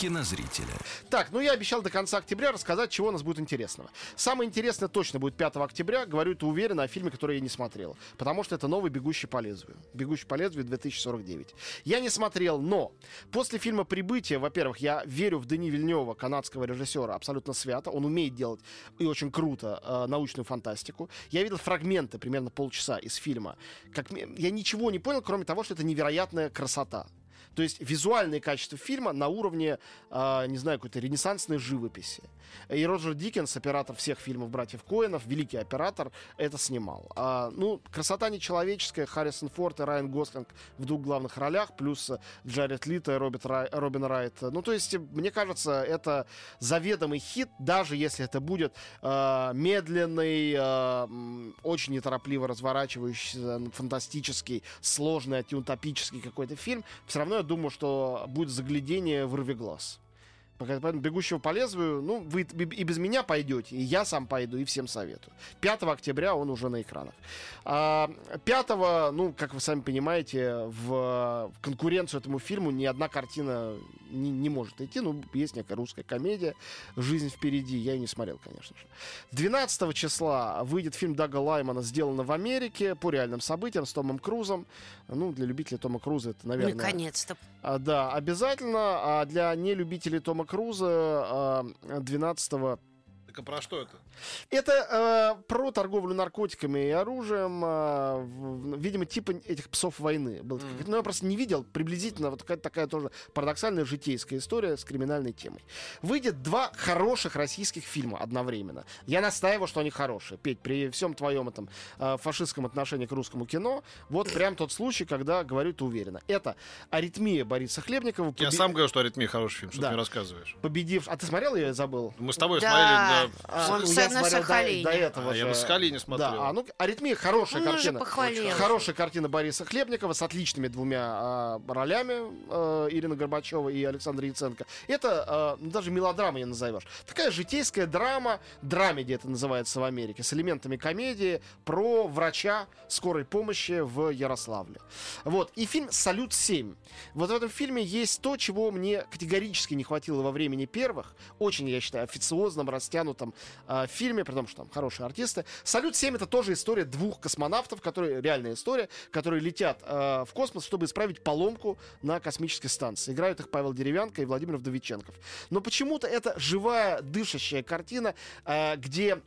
кинозрителя. Так, ну я обещал до конца октября рассказать, чего у нас будет интересного. Самое интересное точно будет 5 октября. Говорю это уверенно о фильме, который я не смотрел. Потому что это новый «Бегущий по лезвию». «Бегущий по лезвию» 2049. Я не смотрел, но после фильма «Прибытие», во-первых, я верю в Дени Вильнева, канадского режиссера, абсолютно свято. Он умеет делать и очень круто э, научную фантастику. Я видел фрагменты, примерно полчаса из фильма. Как, я ничего не понял, кроме того, что это невероятная красота. То есть визуальные качества фильма на уровне, э, не знаю, какой-то ренессансной живописи. И Роджер Диккенс, оператор всех фильмов «Братьев Коэнов», великий оператор, это снимал. А, ну, красота нечеловеческая, Харрисон Форд и Райан Гослинг в двух главных ролях, плюс Джаред Лита и Роберт Рай, Робин Райт. Ну, то есть, мне кажется, это заведомый хит, даже если это будет э, медленный, э, очень неторопливо разворачивающийся, фантастический, сложный, антиутопический какой-то фильм, все равно я думаю, что будет заглядение вырви глаз. Поэтому «Бегущего по лезвию», ну, вы и без меня пойдете, и я сам пойду, и всем советую. 5 октября он уже на экранах. 5, а, ну, как вы сами понимаете, в конкуренцию этому фильму ни одна картина не, не может идти. Ну, есть некая русская комедия «Жизнь впереди». Я ее не смотрел, конечно же. 12 числа выйдет фильм Дага Лаймана «Сделано в Америке» по реальным событиям с Томом Крузом. Ну, для любителей Тома Круза это, наверное... Наконец-то. А, да, обязательно. А для нелюбителей Тома Круза 12 а, так а про что это? Это э, про торговлю наркотиками и оружием, э, видимо, типа этих псов войны. Был, mm-hmm. Но я просто не видел приблизительно вот такая, такая тоже парадоксальная житейская история с криминальной темой. Выйдет два хороших российских фильма одновременно. Я настаиваю, что они хорошие. Петь, при всем твоем этом э, фашистском отношении к русскому кино, вот прям тот случай, когда говорю это уверенно. Это «Аритмия» Бориса Хлебникова. Я сам говорю, что «Аритмия» хороший фильм, что да. ты мне рассказываешь. Победив... А ты смотрел, я забыл? Мы с тобой да. смотрели а, Он я на Сахалине. До, до этого а, же. Я на Сахалине смотрел. Да, а, ну, «Аритмия» хорошая Он картина. Уже хорошая картина Бориса Хлебникова с отличными двумя а, ролями а, Ирина Горбачева и Александра Яценко. Это а, ну, даже мелодрама не назовешь. Такая житейская драма, драмеди это называется в Америке, с элементами комедии про врача скорой помощи в Ярославле. Вот. И фильм «Салют-7». Вот в этом фильме есть то, чего мне категорически не хватило во времени первых. Очень, я считаю, официозном, растянутом э, фильме, при том, что там хорошие артисты. «Салют-7» — это тоже история двух космонавтов, которые, реальная история, которые летят э, в космос, чтобы исправить поломку на космической станции. Играют их Павел Деревянко и Владимир Вдовиченков. Но почему-то это живая, дышащая картина, э, где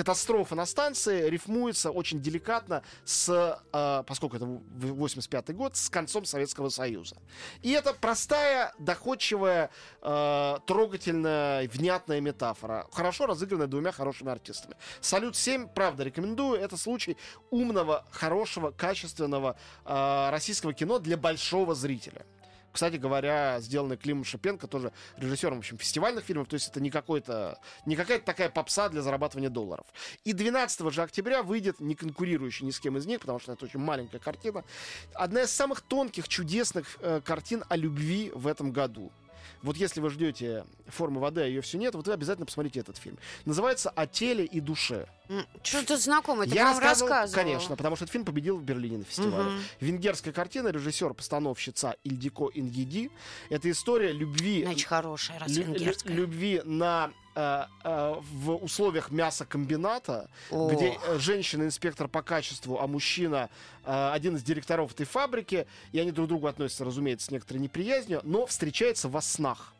катастрофа на станции рифмуется очень деликатно с, э, поскольку это 85 год, с концом Советского Союза. И это простая, доходчивая, э, трогательная, внятная метафора, хорошо разыгранная двумя хорошими артистами. «Салют-7», правда, рекомендую. Это случай умного, хорошего, качественного э, российского кино для большого зрителя. Кстати говоря, сделанный Климом Шипенко, тоже режиссером, в общем, фестивальных фильмов, то есть это не, какой-то, не какая-то такая попса для зарабатывания долларов. И 12 же октября выйдет, не конкурирующий ни с кем из них, потому что это очень маленькая картина, одна из самых тонких, чудесных э, картин о любви в этом году. Вот если вы ждете формы воды, а ее все нет, вот вы обязательно посмотрите этот фильм. Называется «О теле и душе». Что-то знакомое, ты Я рассказывал. Конечно, потому что этот фильм победил в Берлине на фестивале. Мгм. Венгерская картина, режиссер-постановщица Ильдико Ингиди. Это история любви Значит, хорошая, раз лю- венгерская. любви на э, э, в условиях мясокомбината, Ох. где э, женщина-инспектор по качеству, а мужчина один из директоров этой фабрики, и они друг к другу относятся, разумеется, с некоторой неприязнью, но встречаются во снах.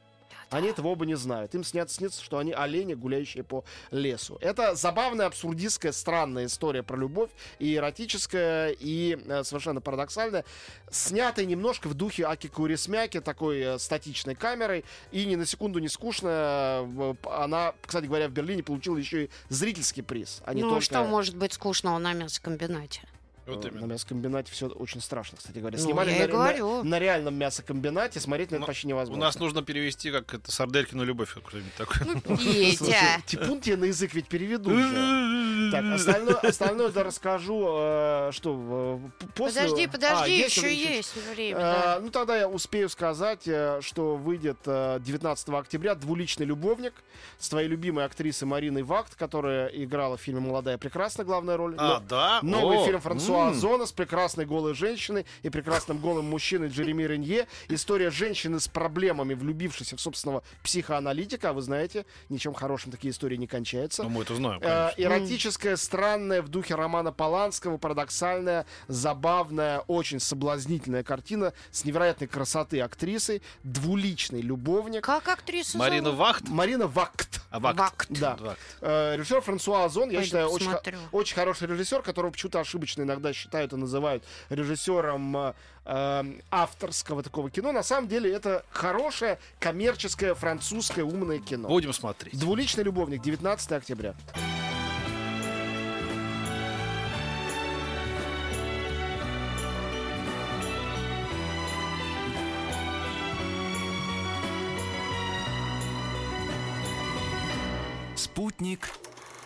Они этого оба не знают. Им снятся, снится, что они олени, гуляющие по лесу. Это забавная, абсурдистская, странная история про любовь, и эротическая, и э, совершенно парадоксальная. Снятая немножко в духе Аки Курисмяки, такой э, статичной камерой, и ни на секунду не скучно. Э, Она, кстати говоря, в Берлине получила еще и зрительский приз. А не ну, только... что может быть скучного на мясокомбинате? Вот Э, именно. На мясокомбинате все очень страшно, кстати говоря. Ну, Снимали я на, и на- говорю. на реальном мясокомбинате, смотреть на это Ну, почти У невозможно. нас нужно перевести как это сарделькину любовь какую-нибудь такую. Слушай, Петя. типун тебе на язык ведь переведу. Так, остальное, остальное да расскажу, э, что э, после... Подожди, А, подожди, есть еще есть время. Э, да. Ну, тогда я успею сказать, э, что выйдет э, 19 октября «Двуличный любовник» с твоей любимой актрисой Мариной Вакт, которая играла в фильме «Молодая прекрасная» главная роль. А, да? Новый О, фильм Франсуа м. Озона с прекрасной голой женщиной и прекрасным голым мужчиной Джереми Ренье. История женщины с проблемами, влюбившейся в собственного психоаналитика. А вы знаете, ничем хорошим такие истории не кончаются. Ну, мы это знаем, Э, конечно. эротическая, странная, в духе романа Поланского, парадоксальная, забавная, очень соблазнительная картина с невероятной красоты актрисы, двуличный любовник. Как актрису Марина зовут? Вахт? Марина Вакт. А, Вакт. Вакт. Да. Вакт. Э, режиссер Франсуа Озон, я Пойду считаю, очень, очень хороший режиссер, которого почему-то ошибочно иногда считают и называют режиссером э, э, авторского такого кино. На самом деле это хорошее, коммерческое, французское, умное кино. Будем смотреть. Двуличный любовник, 19 октября. Спутник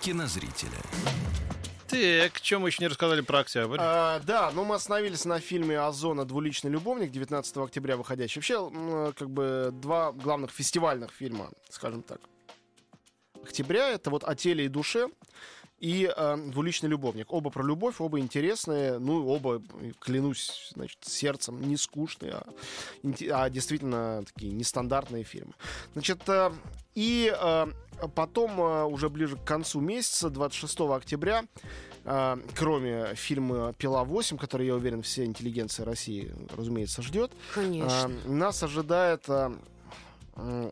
кинозрителя. Так, чем мы еще не рассказали про октябрь? А, да, ну мы остановились на фильме Озона «Двуличный любовник», 19 октября выходящий. Вообще, как бы два главных фестивальных фильма, скажем так. Октября — это вот «О теле и душе», и э, «Двуличный любовник». Оба про любовь, оба интересные, ну, оба, э, клянусь, значит, сердцем, не скучные, а, а действительно такие нестандартные фильмы. Значит, э, и э, потом, э, уже ближе к концу месяца, 26 октября, э, кроме фильма «Пила 8», который, я уверен, вся интеллигенция России, разумеется, ждет, Конечно. э, нас ожидает... э,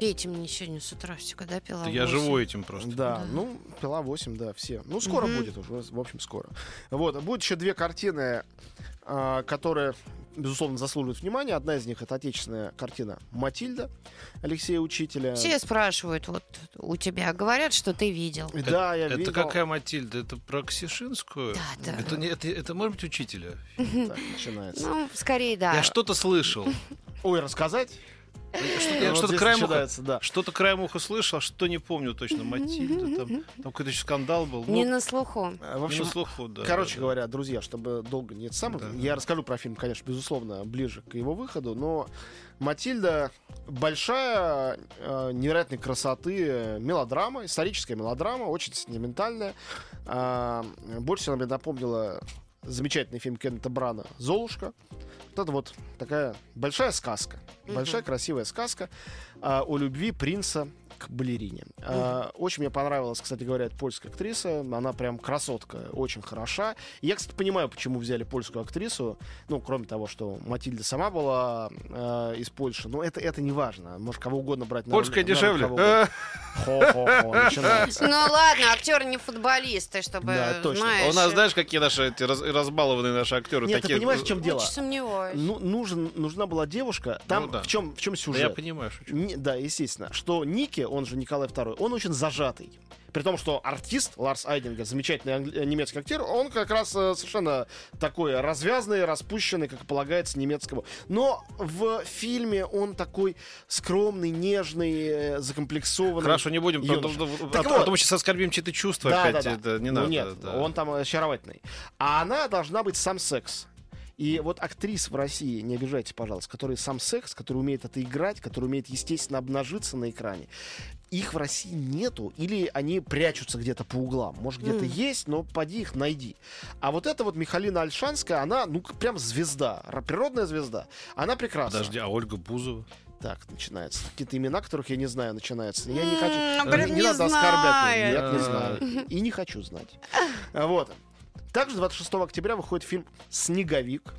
Петя мне сегодня с утра всегда пила. Да я восемь. живу этим просто. да, Да. ну, пила 8, да, все. Ну, скоро Мгм. будет уже, в общем, скоро. Вот, будет еще две картины, а, которые, безусловно, заслуживают внимания. Одна из них это отечественная картина «Матильда» Алексея Учителя. Все спрашивают, вот у тебя говорят, что ты видел. Да, я Это видел. какая Матильда? Это про Ксишинскую? Да, да. Это, не, это, это может быть учителя? Так, начинается. Ну, скорее, да. Я что-то слышал. Ой, рассказать? Что-то, Вот краем уха, да. что-то краем уха слышал, а что не помню точно. Матильда, там, там какой-то еще скандал был. Не Ну, на слуху. А, В не общем, на слуху, да. Короче да, говоря, друзья, чтобы долго не это самое, Да. я расскажу про фильм, конечно, безусловно, ближе к его выходу, но Матильда большая, э, невероятной красоты мелодрама, историческая мелодрама, очень сентиментальная. А, больше она мне напомнила замечательный фильм Кеннета Брана «Золушка». Вот это вот такая большая сказка, большая красивая сказка а, о любви принца к балерине. А, очень мне понравилась, кстати говоря, польская актриса. Она прям красотка, очень хороша. Я, кстати, понимаю, почему взяли польскую актрису. Ну, кроме того, что Матильда сама была э, из Польши. Но это, это не важно. Может, кого угодно брать на Польская на роль дешевле. кого угодно. А, Хо-хо-хо, начинается. Ну ладно, актеры не футболисты, чтобы, Да, точно. знаешь... У нас, знаешь, какие наши эти раз- разбалованные наши актеры Нет, ты такие. понимаешь, в чем Очень дело? сомневаюсь. Ну, нужен, нужна была девушка. Там Ну да. в чем в чем Да сюжет? я понимаю, шучу. Не- да, естественно, что Ники, он же Николай II, он очень зажатый. При том, что артист Ларс Айдингер, замечательный э, немецкий актер, он как раз э, совершенно такой развязный, распущенный, как полагается немецкому. Но в фильме он такой скромный, нежный, э, закомплексованный. Хорошо, не будем, юноша. Так а вот. а то мы сейчас оскорбим чьи-то чувства Да, опять. да, да. Это не Ну надо. нет, да. он там очаровательный. А она должна быть сам секс. И вот актрис в России, не обижайте, пожалуйста, которые сам секс, которые умеют это играть, которые умеют, естественно, обнажиться на экране, их в России нету, или они прячутся где-то по углам. Может, где-то Мгм. есть, но поди их найди. А вот эта вот Михалина Альшанская, она, ну, прям звезда, природная звезда. Она прекрасна. Подожди, а Ольга Бузова? Так, начинается. Какие-то имена, которых я не знаю, начинаются. Я не хочу... М, Не, блин, не не надо оскорблять. знает. Нет, не знаю. И не хочу знать. А, Вот. Также 26 октября выходит фильм «Снеговик».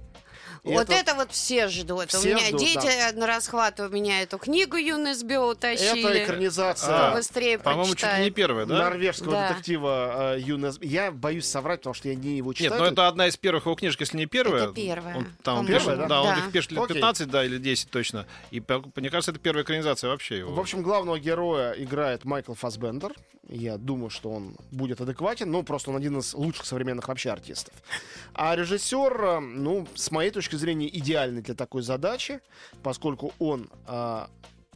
И Вот это... вот все ждут. у Все меня ждут, дети на расхват у меня эту книгу Юный СБО это утащили. экранизация А, Быстрее По-моему, чуть ли не первая, да? норвежского Да. детектива э, Юнес. Я боюсь соврать, потому что я не его Нет, читаю. ну это одна из первых его книжек, если не первая. Это первая, Он там по-моему. пишет, Первая, да? он да? их пишет лет Окей. 15, да, или 10 точно. И, мне кажется, это первая экранизация вообще его. В общем, главного героя играет Майкл Фасбендер. Я думаю, что он будет адекватен. Ну, просто он один из лучших современных вообще артистов. А режиссер, э, ну, с моей точки зрения, идеальный для такой задачи, поскольку он э,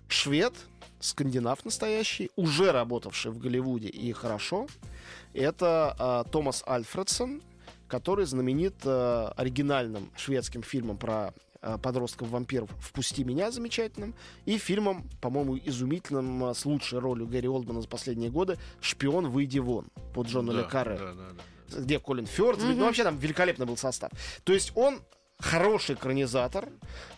швед, скандинав настоящий, уже работавший в Голливуде и хорошо. Это э, Томас Альфредсон, который знаменит э, оригинальным шведским фильмом про подростков-вампиров «Впусти меня» замечательным, и фильмом, по-моему, изумительным, э, с лучшей ролью Гэри Олдмана за последние годы «Шпион, выйди вон» по Джону Да, Ле Карре да, да, да. где Колин Фёрд, ну вообще там великолепный был состав. То есть он хороший экранизатор,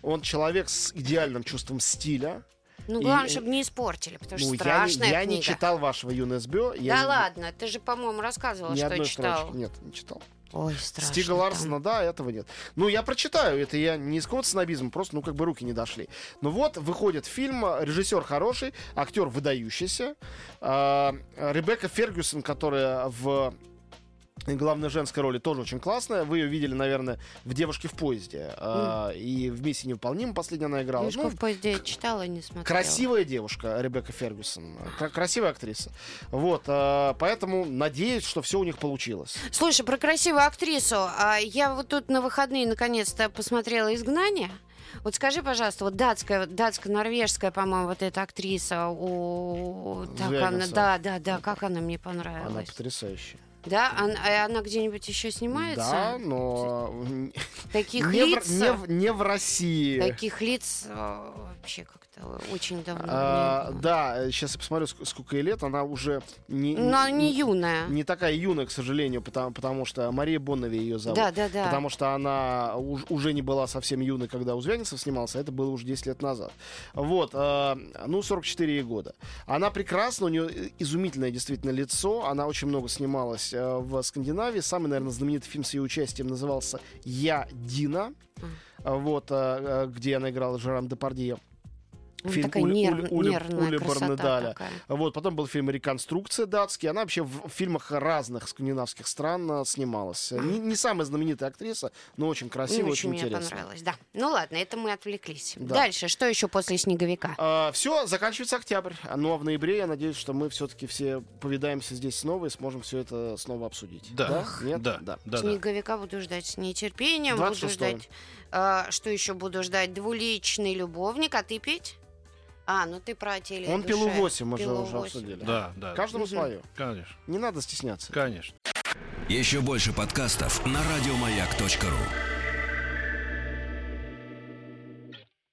он человек с идеальным чувством стиля. Ну, И- главное, чтобы не испортили, потому что Ну, я, не- страшная я не книга. читал вашего ЮНСБ. Я Да не- ладно, ты же, по-моему, рассказывала, Ни что одной читал. строчки. Нет, не читал. Ой, страшно. Стига. Ларсона, да, этого нет. Ну, я прочитаю, это я не из какого-то снобизма, просто, ну, как бы руки не дошли. Ну вот, выходит фильм, режиссер хороший, актер выдающийся. А, Ребекка Фергюсон, которая в главной женской роли тоже очень классная. Вы ее видели, наверное, в «Девушке в поезде». А, И в «Миссии невыполнима» последняя она играла. Девушку Ну, в поезде я читала, не смотрела. Красивая девушка Ребекка Фергюсон. Кра- Красивая актриса. Вот, а, поэтому надеюсь, что все у них получилось. Слушай, про красивую актрису. А я вот тут на выходные наконец-то посмотрела «Изгнание». Вот скажи, пожалуйста, вот датская, датско-норвежская, по-моему, вот эта актриса, у... так она, да, да, да, как она мне Она понравилась. потрясающая. Да, она, а она где-нибудь еще снимается? Да, но Таких не, лиц, в, не, в, не в России. таких лиц э, вообще как-то очень давно. А, не да, сейчас я посмотрю, ск- сколько ей лет. Она уже не, Но она не юная. не такая юная, к сожалению, потому, потому что Мария Боннови ее зовут. Да, да, да. Потому что она уж- уже не была совсем юной, когда у Звягинцев снимался, а это было уже 10 лет назад. Вот, э, ну, 44 ей года. Она прекрасна, у нее изумительное действительно лицо, она очень много снималась э, в Скандинавии. Самый, наверное, знаменитый фильм с ее участием назывался «Я, Дина», вот, э, э, где она играла Жерам Депардье. Ну, фильм такая Ули- нерв- Ули- Ули- нервная Ули Барнедаля. такая. Вот, потом был фильм «Реконструкция» датский. Она вообще в фильмах разных скандинавских стран э, снималась. Не, не самая знаменитая актриса, но очень красивая, Мне очень очень мне интересная. понравилось, да. Ну ладно, это мы отвлеклись. Да. Дальше, что еще после снеговика? все, заканчивается октябрь. Ну а в ноябре я надеюсь, что мы все-таки все повидаемся здесь снова и сможем все это снова обсудить. Да, Нет? да, да, да. Снеговика буду ждать с нетерпением. Буду 26-го. ждать. а, что еще буду ждать? Двуличный любовник, а ты петь? А, ну ты про теле. Он пилу душе. 8 мы же Пилу уже 8. обсудили. Да, да. Каждому Мгм. свое. Конечно, Не надо стесняться. конечно. Еще больше подкастов на радиомаяк.ру.